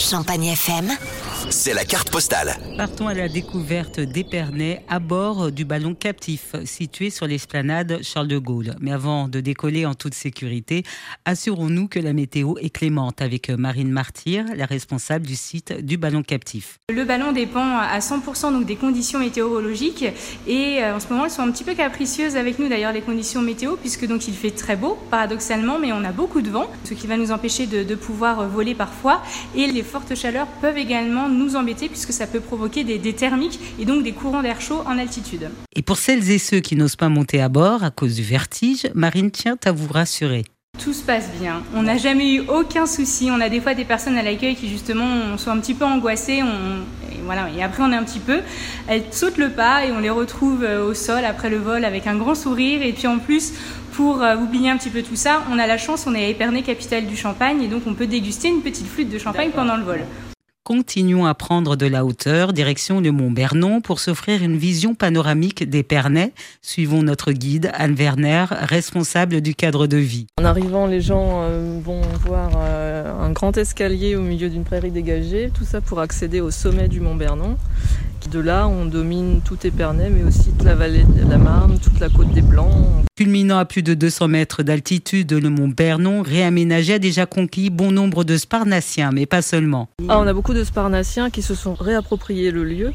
Champagne FM. C'est la carte postale. Partons à la découverte d'Épernay à bord du ballon captif situé sur l'esplanade Charles de Gaulle. Mais avant de décoller en toute sécurité, assurons-nous que la météo est clémente avec Marine Martyr, la responsable du site du ballon captif. Le ballon dépend à 100% donc des conditions météorologiques et euh, en ce moment elles sont un petit peu capricieuses avec nous d'ailleurs les conditions météo puisque donc il fait très beau paradoxalement mais on a beaucoup de vent ce qui va nous empêcher de, de pouvoir voler parfois et les fortes chaleurs peuvent également nous embêter puisque ça peut provoquer des, des thermiques et donc des courants d'air chaud en altitude. Et pour celles et ceux qui n'osent pas monter à bord à cause du vertige, Marine tient à vous rassurer. Tout se passe bien. On n'a jamais eu aucun souci. On a des fois des personnes à l'accueil qui justement sont un petit peu angoissées. On... Et voilà. Et après on est un petit peu. Elles sautent le pas et on les retrouve euh, au sol après le vol avec un grand sourire. Et puis en plus, pour euh, oublier un petit peu tout ça, on a la chance, on est à Épernay, capitale du Champagne, et donc on peut déguster une petite flûte de champagne pendant le vol. Continuons à prendre de la hauteur, direction le Mont Bernon, pour s'offrir une vision panoramique d'Épernay. Suivons notre guide, Anne Werner, responsable du cadre de vie. En arrivant, les gens euh, vont voir un grand escalier au milieu d'une prairie dégagée, tout ça pour accéder au sommet du Mont Bernon. De là, on domine tout Épernay, mais aussi toute la vallée de la Marne, toute la côte des Blancs. Culminant à plus de 200 mètres d'altitude, le mont Bernon, réaménagé, a déjà conquis bon nombre de Sparnassiens, mais pas seulement. Ah, on a beaucoup de Sparnassiens qui se sont réappropriés le lieu.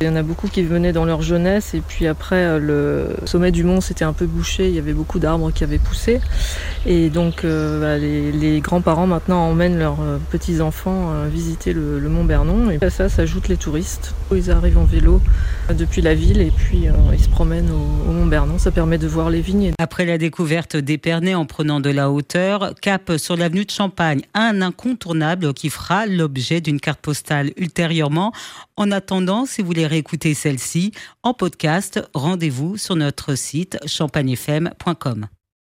Il y en a beaucoup qui venaient dans leur jeunesse et puis après le sommet du mont s'était un peu bouché, il y avait beaucoup d'arbres qui avaient poussé et donc euh, les, grands-parents maintenant emmènent leurs euh, petits-enfants euh, visiter le, mont Bernon et à ça s'ajoutent les touristes. Ils arrivent en vélo depuis la ville et puis euh, ils se promènent au, au, mont Bernon, ça permet de voir les vignes. Après la découverte d'Épernay en prenant de la hauteur, cap sur l'avenue de Champagne, un incontournable qui fera l'objet d'une carte postale ultérieurement. En attendant, si vous voulez réécouter celle-ci en podcast, rendez-vous sur notre site champagnefm.com.